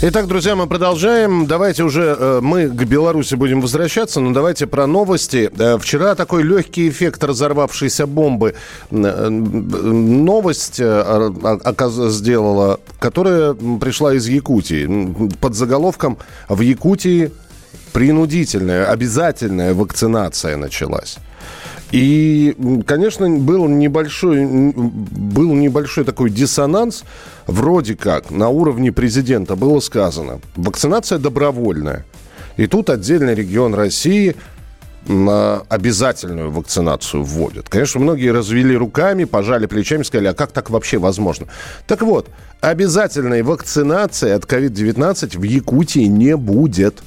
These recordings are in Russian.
Итак, друзья, мы продолжаем. Давайте уже э, мы к Беларуси будем возвращаться, но давайте про новости. Э, вчера такой легкий эффект разорвавшейся бомбы. Э, новость э, сделала, которая пришла из Якутии. Под заголовком «В Якутии принудительная, обязательная вакцинация началась». И, конечно, был небольшой, был небольшой такой диссонанс. Вроде как на уровне президента было сказано, вакцинация добровольная. И тут отдельный регион России на обязательную вакцинацию вводят. Конечно, многие развели руками, пожали плечами, сказали, а как так вообще возможно? Так вот, обязательной вакцинации от COVID-19 в Якутии не будет.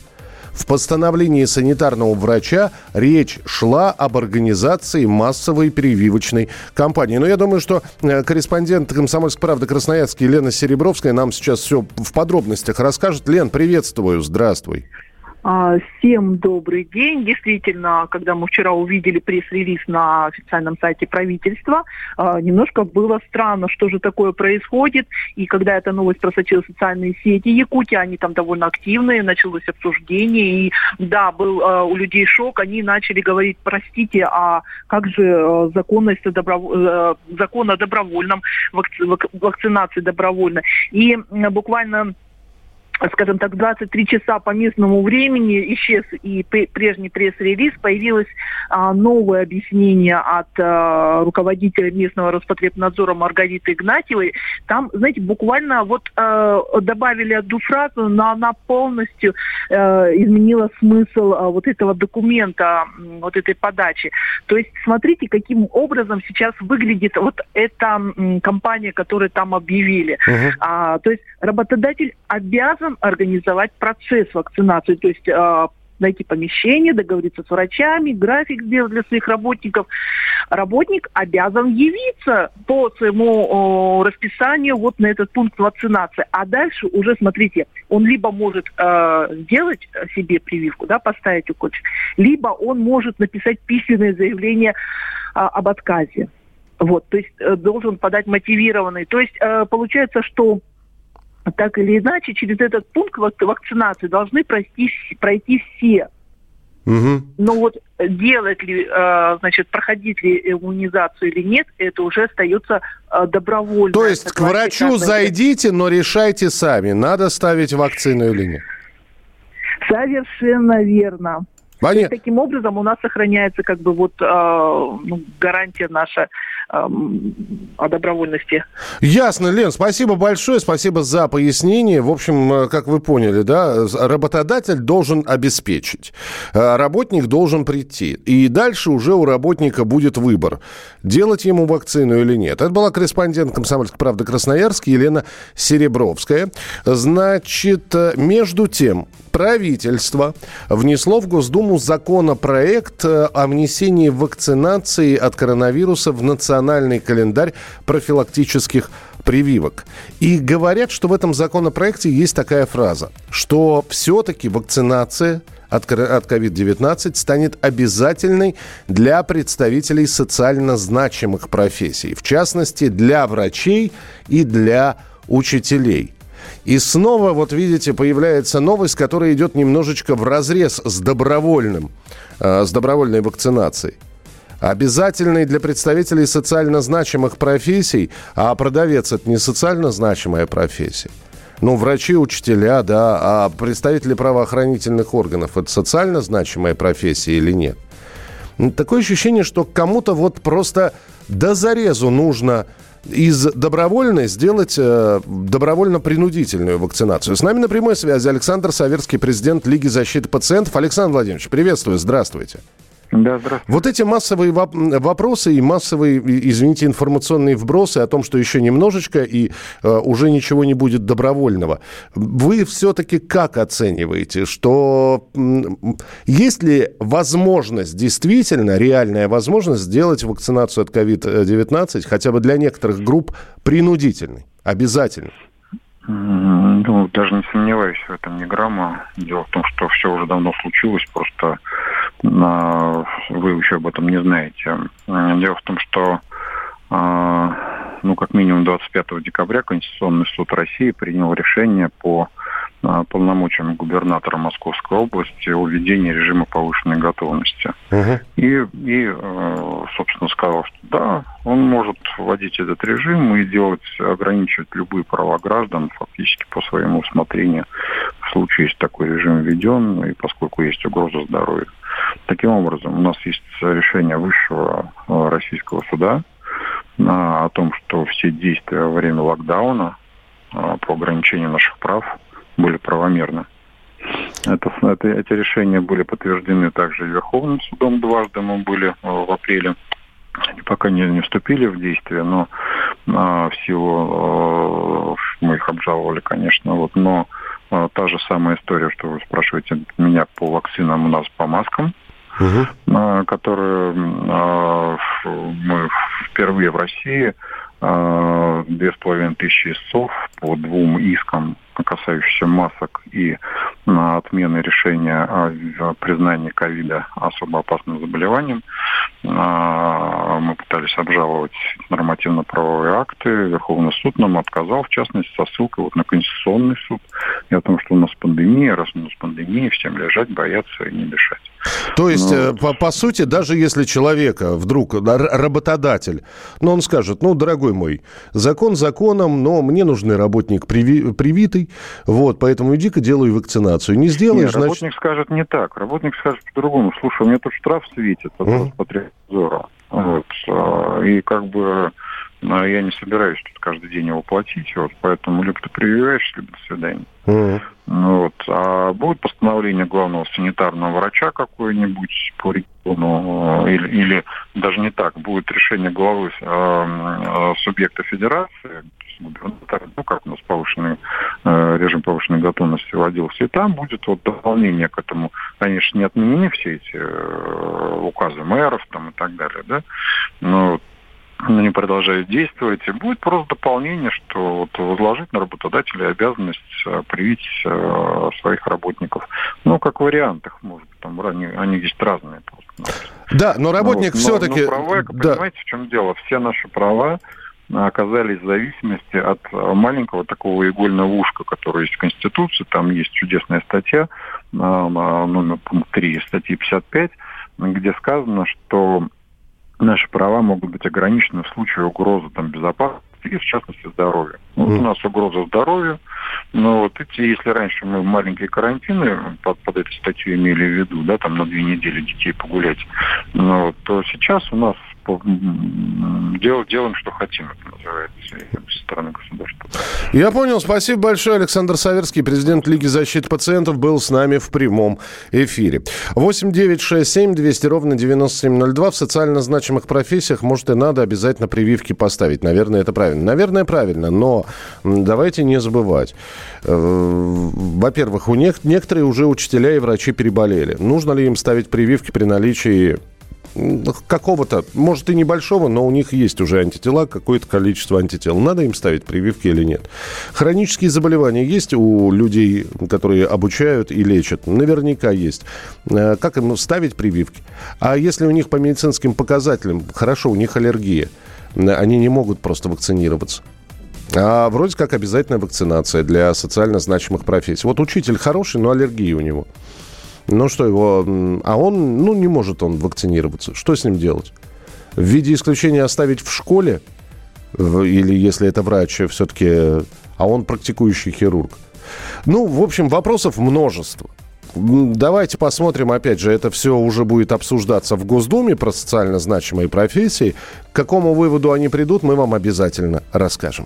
В постановлении санитарного врача речь шла об организации массовой прививочной кампании. Но я думаю, что э, корреспондент «Комсомольской правды» Красноярский Лена Серебровская нам сейчас все в подробностях расскажет. Лен, приветствую, здравствуй. А, Всем добрый день. Действительно, когда мы вчера увидели пресс-релиз на официальном сайте правительства, а, немножко было странно, что же такое происходит. И когда эта новость просочилась в социальные сети Якутии, они там довольно активные, началось обсуждение. И да, был а, у людей шок, они начали говорить, простите, а как же законность о добро- э, закон о добровольном вакци- вак- вакцинации добровольно. И буквально скажем так, 23 часа по местному времени исчез и пре- прежний пресс-релиз, появилось а, новое объяснение от а, руководителя местного Роспотребнадзора Маргариты Игнатьевой. Там, знаете, буквально вот а, добавили одну фразу, но она полностью э, изменила смысл а, вот этого документа, вот этой подачи. То есть смотрите, каким образом сейчас выглядит вот эта м, компания, которую там объявили. А, то есть работодатель обязан организовать процесс вакцинации, то есть а, найти помещение, договориться с врачами, график сделать для своих работников. Работник обязан явиться по своему о, расписанию вот на этот пункт вакцинации. А дальше уже, смотрите, он либо может э, сделать себе прививку, да, поставить укольчик, либо он может написать письменное заявление а, об отказе. Вот, то есть э, должен подать мотивированный. То есть э, получается, что так или иначе через этот пункт вак- вакцинации должны пройти, пройти все. Мгм. Но вот делать ли, э, значит, проходить ли иммунизацию или нет, это уже остается э, добровольно. То есть к врачу зайдите, но решайте сами, надо ставить вакцину или нет. Совершенно верно. Ваня, И таким образом у нас сохраняется как бы вот э, ну, гарантия наша эм, о добровольности. Ясно, Лен, спасибо большое, спасибо за пояснение. В общем, э, как вы поняли, да, работодатель должен обеспечить, э, работник должен прийти. И дальше уже у работника будет выбор, делать ему вакцину или нет. Это была корреспондент «Комсомольской правды» Красноярск Елена Серебровская. Значит, э, между тем, правительство внесло в Госдуму законопроект э, о внесении вакцинации от коронавируса в национальный календарь профилактических прививок. И говорят, что в этом законопроекте есть такая фраза, что все-таки вакцинация от кор- от COVID-19 станет обязательной для представителей социально значимых профессий, в частности, для врачей и для учителей. И снова, вот видите, появляется новость, которая идет немножечко в разрез с добровольным, э, с добровольной вакцинацией. Обязательный для представителей социально значимых профессий, а продавец это не социально значимая профессия. Ну, врачи, учителя, да, а представители правоохранительных органов это социально значимая профессия или нет? Такое ощущение, что кому-то вот просто до зарезу нужно из добровольной сделать э, добровольно-принудительную вакцинацию. С нами на прямой связи Александр Саверский, президент Лиги защиты пациентов. Александр Владимирович, приветствую, здравствуйте. Да, здравствуйте. Вот эти массовые вопросы и массовые, извините, информационные вбросы о том, что еще немножечко и э, уже ничего не будет добровольного. Вы все-таки как оцениваете, что есть ли возможность, действительно реальная возможность сделать вакцинацию от COVID-19 хотя бы для некоторых групп принудительной, обязательной? Ну, даже не сомневаюсь в этом ни грамма. Дело в том, что все уже давно случилось, просто вы еще об этом не знаете. Дело в том, что а, ну, как минимум 25 декабря Конституционный суд России принял решение по а, полномочиям губернатора Московской области о введении режима повышенной готовности. Uh-huh. И, и, э, собственно, сказал, что да, он может вводить этот режим и делать, ограничивать любые права граждан фактически по своему усмотрению в случае, если такой режим введен, и поскольку есть угроза здоровью. Таким образом, у нас есть решение высшего э, российского суда о том, что все действия во время локдауна э, по ограничению наших прав были правомерны. Это, это, эти решения были подтверждены также Верховным судом дважды, мы были э, в апреле. Они пока не, не вступили в действие, но а, в а, мы их обжаловали, конечно, вот, но а, та же самая история, что вы спрашиваете меня по вакцинам у нас по маскам, угу. а, которые а, мы впервые в России две с половиной тысячи истцов по двум искам касающихся масок и отмены решения о признании ковида особо опасным заболеванием. А, мы пытались обжаловать нормативно-правовые акты. Верховный суд нам отказал, в частности, со ссылкой вот на Конституционный суд и о том, что у нас пандемия, раз у нас пандемия, всем лежать, бояться и не дышать. То есть, ну, э, по, по сути, даже если человека вдруг работодатель, ну, он скажет, ну, дорогой мой, закон законом, но мне нужен работник приви, привитый, вот, поэтому иди-ка делай вакцинацию. Не сделаешь, Нет, значит... работник скажет не так. Работник скажет по-другому. Слушай, у меня тут штраф светит от mm. Роспотребнадзора. Вот. А, и как бы а, я не собираюсь тут каждый день его платить, вот, поэтому либо ты прививаешь, либо до свидания. Mm-hmm. Вот. А будет постановление главного санитарного врача какое-нибудь по региону, или, или даже не так, будет решение главы э, субъекта федерации, ну, как у нас повышенный э, режим повышенной готовности вводился, и там будет вот дополнение к этому. Конечно, не отменены все эти э, указы мэров там и так далее, да, но но они продолжают действовать, и будет просто дополнение, что вот возложить на работодателя обязанность э, привить э, своих работников. Ну, как вариант их, может быть, там они, они есть разные просто. Да, но работник вот, все-таки... Но, но права, да. понимаете, в чем дело? Все наши права оказались в зависимости от маленького такого игольного ушка, которое есть в Конституции. Там есть чудесная статья, номер пункт 3 статьи 55, где сказано, что наши права могут быть ограничены в случае угрозы там, безопасности и, в частности, здоровью. Вот mm. у нас угроза здоровью, но вот эти, если раньше мы маленькие карантины под, под этой статью имели в виду, да, там на две недели детей погулять, но вот, то сейчас у нас дел, делаем, что хотим, это называется, со стороны государства. Я понял. Спасибо большое. Александр Саверский, президент Лиги защиты пациентов, был с нами в прямом эфире. 8 9 6 7 200 ровно 9702. В социально значимых профессиях, может, и надо обязательно прививки поставить. Наверное, это правильно. Наверное, правильно, но давайте не забывать. Э, во-первых, у некоторые уже учителя и врачи переболели. Нужно ли им ставить прививки при наличии какого-то, может и небольшого, но у них есть уже антитела, какое-то количество антител. Надо им ставить прививки или нет? Хронические заболевания есть у людей, которые обучают и лечат? Наверняка есть. Э, как им ставить прививки? А если у них по медицинским показателям, хорошо, у них аллергия, они не могут просто вакцинироваться. А вроде как обязательная вакцинация для социально значимых профессий. Вот учитель хороший, но аллергия у него. Ну что его... А он, ну не может он вакцинироваться. Что с ним делать? В виде исключения оставить в школе? Или если это врач все-таки... А он практикующий хирург. Ну, в общем, вопросов множество. Давайте посмотрим, опять же, это все уже будет обсуждаться в Госдуме про социально значимые профессии. К какому выводу они придут, мы вам обязательно расскажем.